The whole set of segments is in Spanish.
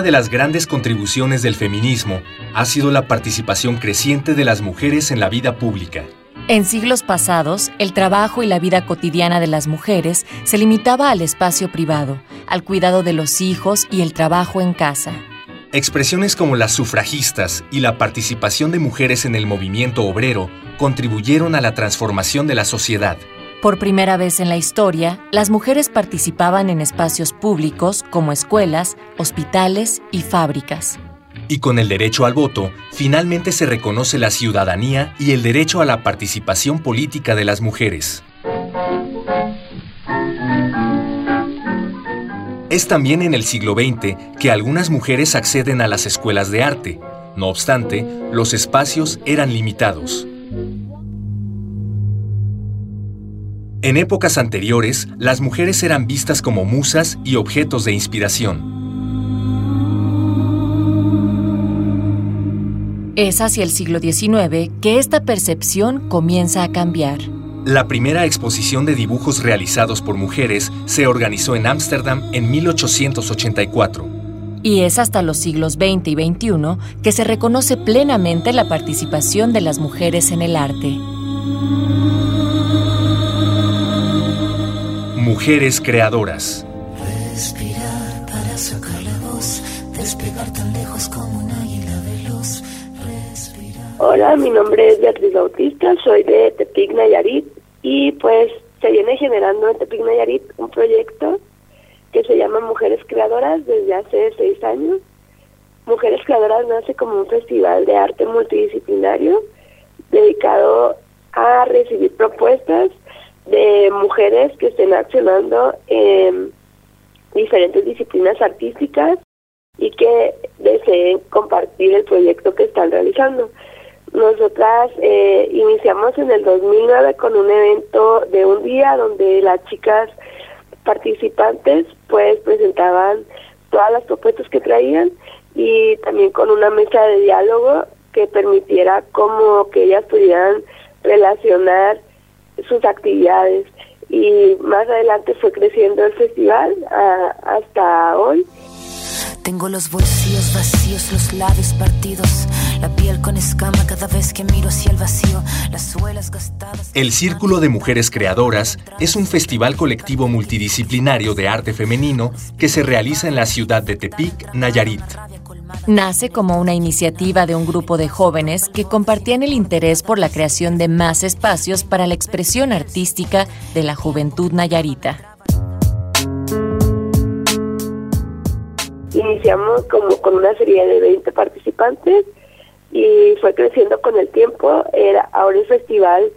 Una de las grandes contribuciones del feminismo ha sido la participación creciente de las mujeres en la vida pública. En siglos pasados, el trabajo y la vida cotidiana de las mujeres se limitaba al espacio privado, al cuidado de los hijos y el trabajo en casa. Expresiones como las sufragistas y la participación de mujeres en el movimiento obrero contribuyeron a la transformación de la sociedad. Por primera vez en la historia, las mujeres participaban en espacios públicos como escuelas, hospitales y fábricas. Y con el derecho al voto, finalmente se reconoce la ciudadanía y el derecho a la participación política de las mujeres. Es también en el siglo XX que algunas mujeres acceden a las escuelas de arte. No obstante, los espacios eran limitados. En épocas anteriores, las mujeres eran vistas como musas y objetos de inspiración. Es hacia el siglo XIX que esta percepción comienza a cambiar. La primera exposición de dibujos realizados por mujeres se organizó en Ámsterdam en 1884. Y es hasta los siglos XX y XXI que se reconoce plenamente la participación de las mujeres en el arte. Mujeres creadoras. Respirar para sacar la voz, despegar tan lejos como un águila veloz. Respirar. Hola, mi nombre es Beatriz Bautista, soy de Tepic Nayarit y pues se viene generando en Tepic Nayarit un proyecto que se llama Mujeres Creadoras desde hace seis años. Mujeres Creadoras nace como un festival de arte multidisciplinario dedicado a recibir propuestas de mujeres que estén accionando en diferentes disciplinas artísticas y que deseen compartir el proyecto que están realizando. Nosotras eh, iniciamos en el 2009 con un evento de un día donde las chicas participantes pues presentaban todas las propuestas que traían y también con una mesa de diálogo que permitiera como que ellas pudieran relacionar sus actividades y más adelante fue creciendo el festival hasta hoy. Tengo los bolsillos vacíos, los labios partidos, la piel con escama cada vez que miro hacia el vacío, las suelas gastadas. El Círculo de Mujeres Creadoras es un festival colectivo multidisciplinario de arte femenino que se realiza en la ciudad de Tepic, Nayarit. Nace como una iniciativa de un grupo de jóvenes que compartían el interés por la creación de más espacios para la expresión artística de la juventud nayarita. Iniciamos como con una serie de 20 participantes y fue creciendo con el tiempo. Ahora el festival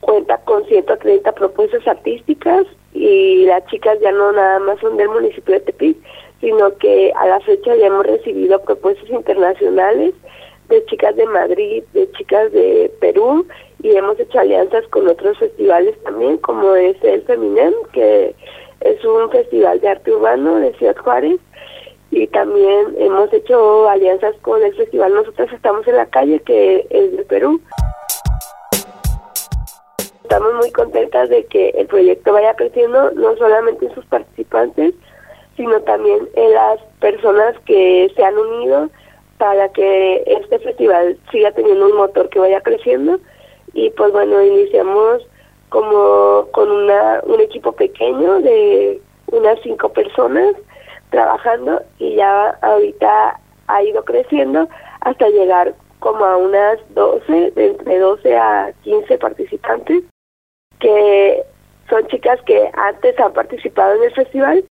cuenta con 130 propuestas artísticas y las chicas ya no nada más son del municipio de Tepic, sino que a la fecha ya hemos recibido propuestas internacionales de chicas de Madrid, de chicas de Perú y hemos hecho alianzas con otros festivales también, como es el Feminem, que es un festival de arte urbano de Ciudad Juárez y también hemos hecho alianzas con el festival Nosotras estamos en la calle, que es de Perú. Estamos muy contentas de que el proyecto vaya creciendo, no solamente en sus participantes, sino también en las personas que se han unido para que este festival siga teniendo un motor que vaya creciendo. Y pues bueno iniciamos como con una un equipo pequeño de unas cinco personas trabajando y ya ahorita ha ido creciendo hasta llegar como a unas 12, de entre 12 a 15 participantes que son chicas que antes han participado en el festival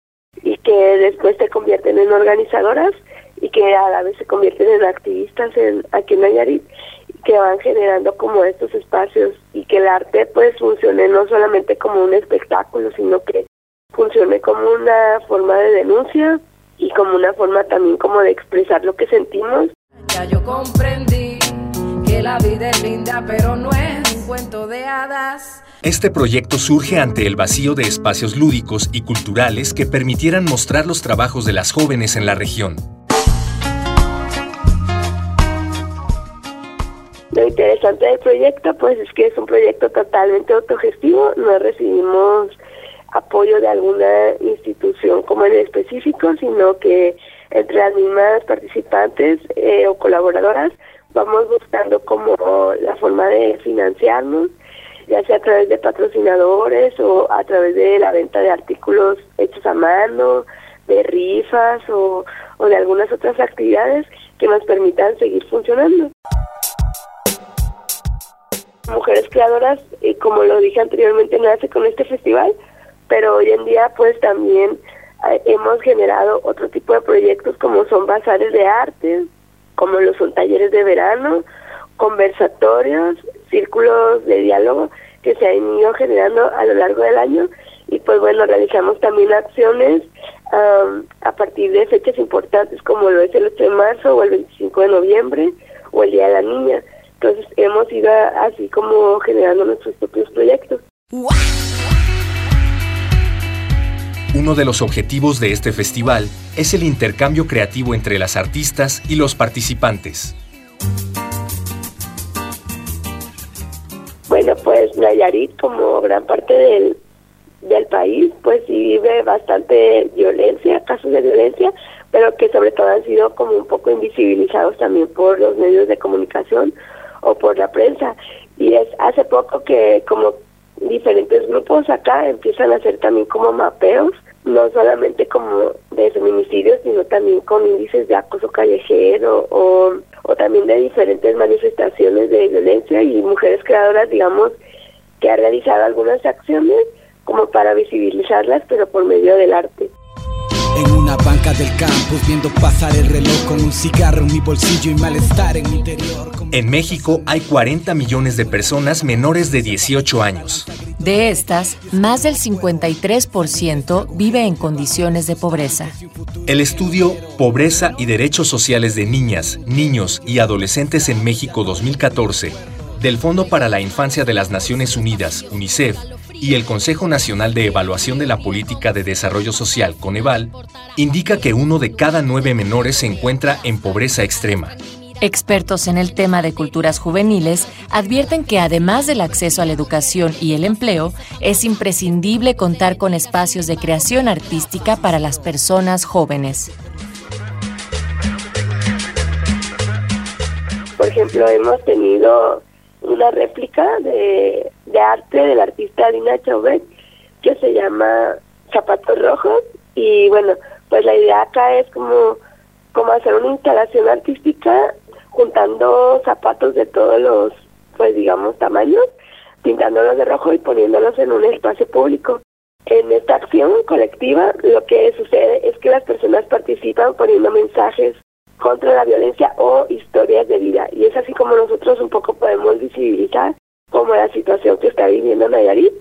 y que después se convierten en organizadoras y que a la vez se convierten en activistas aquí en Nayarit que van generando como estos espacios y que el arte pues funcione no solamente como un espectáculo sino que funcione como una forma de denuncia y como una forma también como de expresar lo que sentimos. Ya yo comprendí que la vida es linda pero no es un cuento de hadas. Este proyecto surge ante el vacío de espacios lúdicos y culturales que permitieran mostrar los trabajos de las jóvenes en la región. Lo interesante del proyecto pues es que es un proyecto totalmente autogestivo, no recibimos apoyo de alguna institución como en específico, sino que entre las mismas participantes eh, o colaboradoras vamos buscando como la forma de financiarnos, ya sea a través de patrocinadores o a través de la venta de artículos hechos a mano, de rifas o, o de algunas otras actividades que nos permitan seguir funcionando. Mujeres Creadoras, y como lo dije anteriormente, nace con este festival pero hoy en día pues también eh, hemos generado otro tipo de proyectos como son bazares de arte, como lo son talleres de verano, conversatorios, círculos de diálogo que se han ido generando a lo largo del año y pues bueno, realizamos también acciones a partir de fechas importantes como lo es el 8 de marzo o el 25 de noviembre o el Día de la Niña. Entonces hemos ido así como generando nuestros propios proyectos. Uno de los objetivos de este festival es el intercambio creativo entre las artistas y los participantes. Nayarit, como gran parte del, del país, pues sí vive bastante violencia, casos de violencia, pero que sobre todo han sido como un poco invisibilizados también por los medios de comunicación o por la prensa. Y es hace poco que como diferentes grupos acá empiezan a hacer también como mapeos no solamente como de feminicidios, sino también con índices de acoso callejero o, o también de diferentes manifestaciones de violencia y mujeres creadoras, digamos, que ha realizado algunas acciones como para visibilizarlas, pero por medio del arte en una banca del campus viendo pasar el reloj con un cigarro en mi bolsillo y malestar en mi interior. En México hay 40 millones de personas menores de 18 años. De estas, más del 53% vive en condiciones de pobreza. El estudio Pobreza y Derechos Sociales de Niñas, Niños y Adolescentes en México 2014 del Fondo para la Infancia de las Naciones Unidas, UNICEF, y el Consejo Nacional de Evaluación de la Política de Desarrollo Social, Coneval, indica que uno de cada nueve menores se encuentra en pobreza extrema. Expertos en el tema de culturas juveniles advierten que además del acceso a la educación y el empleo, es imprescindible contar con espacios de creación artística para las personas jóvenes. Por ejemplo, hemos tenido una réplica de, arte del artista Dina Chauvet que se llama Zapatos Rojos y bueno, pues la idea acá es como, como hacer una instalación artística juntando zapatos de todos los, pues digamos, tamaños, pintándolos de rojo y poniéndolos en un espacio público. En esta acción colectiva lo que sucede es que las personas participan poniendo mensajes contra la violencia o historias de vida. Y es así como nosotros un poco podemos visibilizar como la situación que está viviendo Nayarit.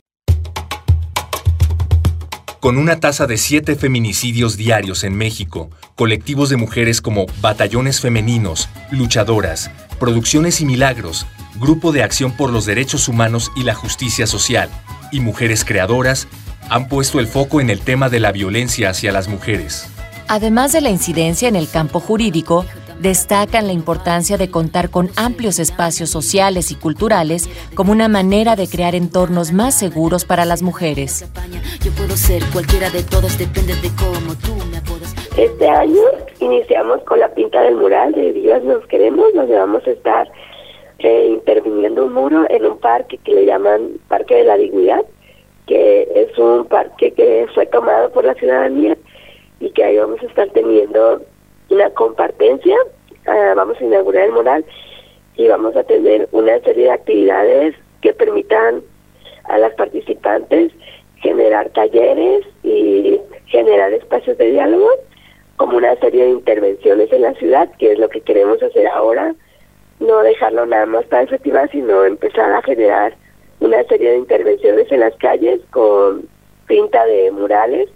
Con una tasa de siete feminicidios diarios en México, colectivos de mujeres como Batallones Femeninos, Luchadoras, Producciones y Milagros, Grupo de Acción por los Derechos Humanos y la Justicia Social y Mujeres Creadoras han puesto el foco en el tema de la violencia hacia las mujeres. Además de la incidencia en el campo jurídico, destacan la importancia de contar con amplios espacios sociales y culturales como una manera de crear entornos más seguros para las mujeres. Este año iniciamos con la pinta del mural de Dios nos queremos, donde vamos a estar eh, interviniendo un muro en un parque que le llaman Parque de la Dignidad, que es un parque que fue tomado por la ciudadanía y que ahí vamos a estar teniendo una compartencia, ah, vamos a inaugurar el mural y vamos a tener una serie de actividades que permitan a las participantes generar talleres y generar espacios de diálogo, como una serie de intervenciones en la ciudad, que es lo que queremos hacer ahora, no dejarlo nada más para el festival, sino empezar a generar una serie de intervenciones en las calles con pinta de murales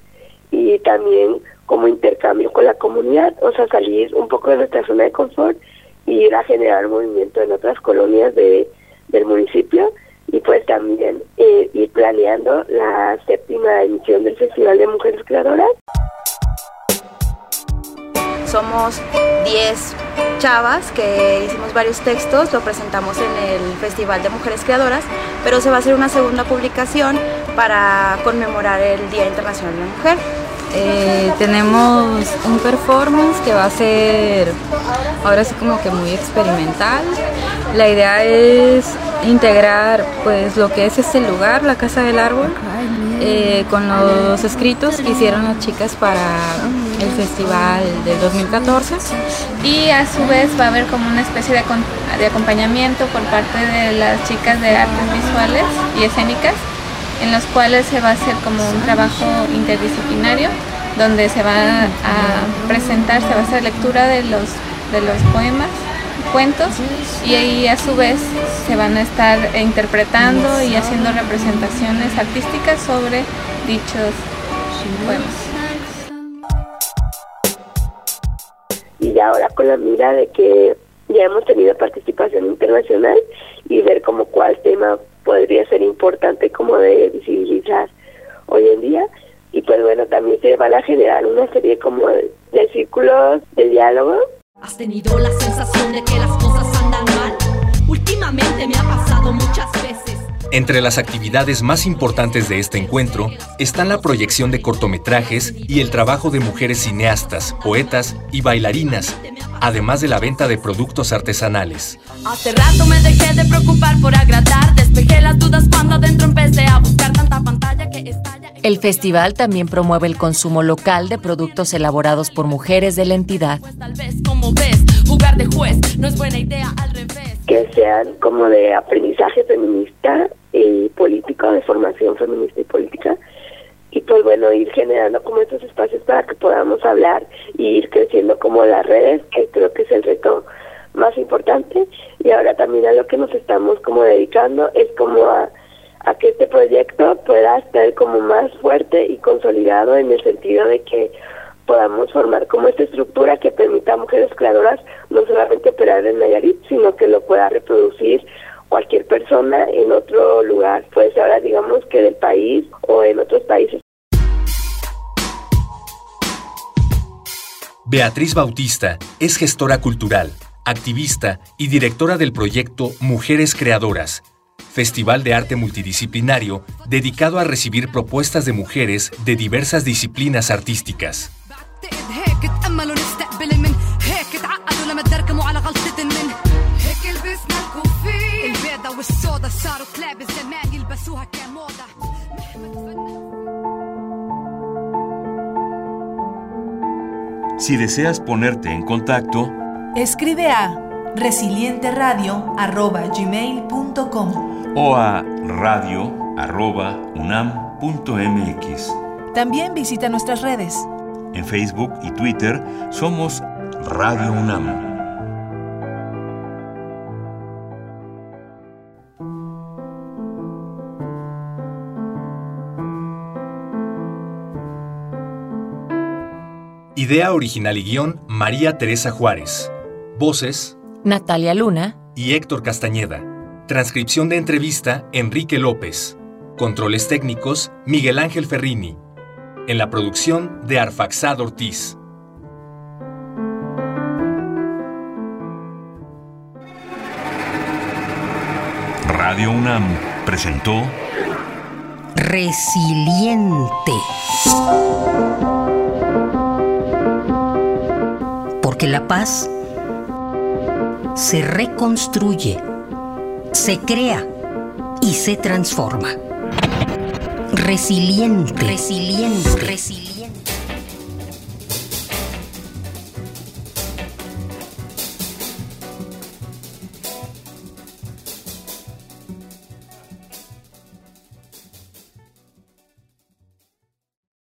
y también como intercambio con la comunidad, o sea, salir un poco de nuestra zona de confort y ir a generar movimiento en otras colonias de, del municipio y pues también eh, ir planeando la séptima emisión del Festival de Mujeres Creadoras. Somos 10 chavas que hicimos varios textos, lo presentamos en el Festival de Mujeres Creadoras, pero se va a hacer una segunda publicación para conmemorar el Día Internacional de la Mujer. Eh, tenemos un performance que va a ser ahora sí como que muy experimental. La idea es integrar pues lo que es este lugar, la Casa del Árbol, eh, con los escritos que hicieron las chicas para el festival del 2014. Y a su vez va a haber como una especie de, de acompañamiento por parte de las chicas de artes visuales y escénicas, en los cuales se va a hacer como un trabajo interdisciplinario, donde se va a presentar, se va a hacer lectura de los, de los poemas cuentos y ahí a su vez se van a estar interpretando y haciendo representaciones artísticas sobre dichos poemas. Y ahora con la mira de que ya hemos tenido participación internacional y ver como cuál tema podría ser importante como de visibilizar hoy en día y pues bueno también se van a generar una serie como de, de círculos de diálogo ¿Has tenido la sensación de que las cosas andan mal? Últimamente me ha pasado muchas veces. Entre las actividades más importantes de este encuentro están la proyección de cortometrajes y el trabajo de mujeres cineastas, poetas y bailarinas, además de la venta de productos artesanales. Hace rato me dejé de preocupar por agradar, despejé las dudas cuando El festival también promueve el consumo local de productos elaborados por mujeres de la entidad. Tal vez como ves, jugar de juez no es buena idea al revés. que sean como de aprendizaje feminista y político, de formación feminista y política. Y pues bueno, ir generando como estos espacios para que podamos hablar y ir creciendo como las redes, que creo que es el reto más importante. Y ahora también a lo que nos estamos como dedicando es como a, a que este proyecto pueda estar como más fuerte y consolidado en el sentido de que podamos formar como esta estructura que permita a mujeres creadoras no solamente operar en Nayarit, sino que lo pueda reproducir cualquier persona en otro lugar, pues ahora digamos que del país o en otros países. Beatriz Bautista es gestora cultural, activista y directora del proyecto Mujeres Creadoras, festival de arte multidisciplinario dedicado a recibir propuestas de mujeres de diversas disciplinas artísticas. Si deseas ponerte en contacto, escribe a resilienteradio.gmail.com o a radio.unam.mx. También visita nuestras redes. En Facebook y Twitter somos Radio UNAM. Idea original y guion María Teresa Juárez. Voces Natalia Luna y Héctor Castañeda. Transcripción de entrevista Enrique López. Controles técnicos Miguel Ángel Ferrini. En la producción de Arfaxad Ortiz. Radio UNAM presentó Resiliente. Porque la paz se reconstruye, se crea y se transforma. Resiliente. Resiliente. Resiliente.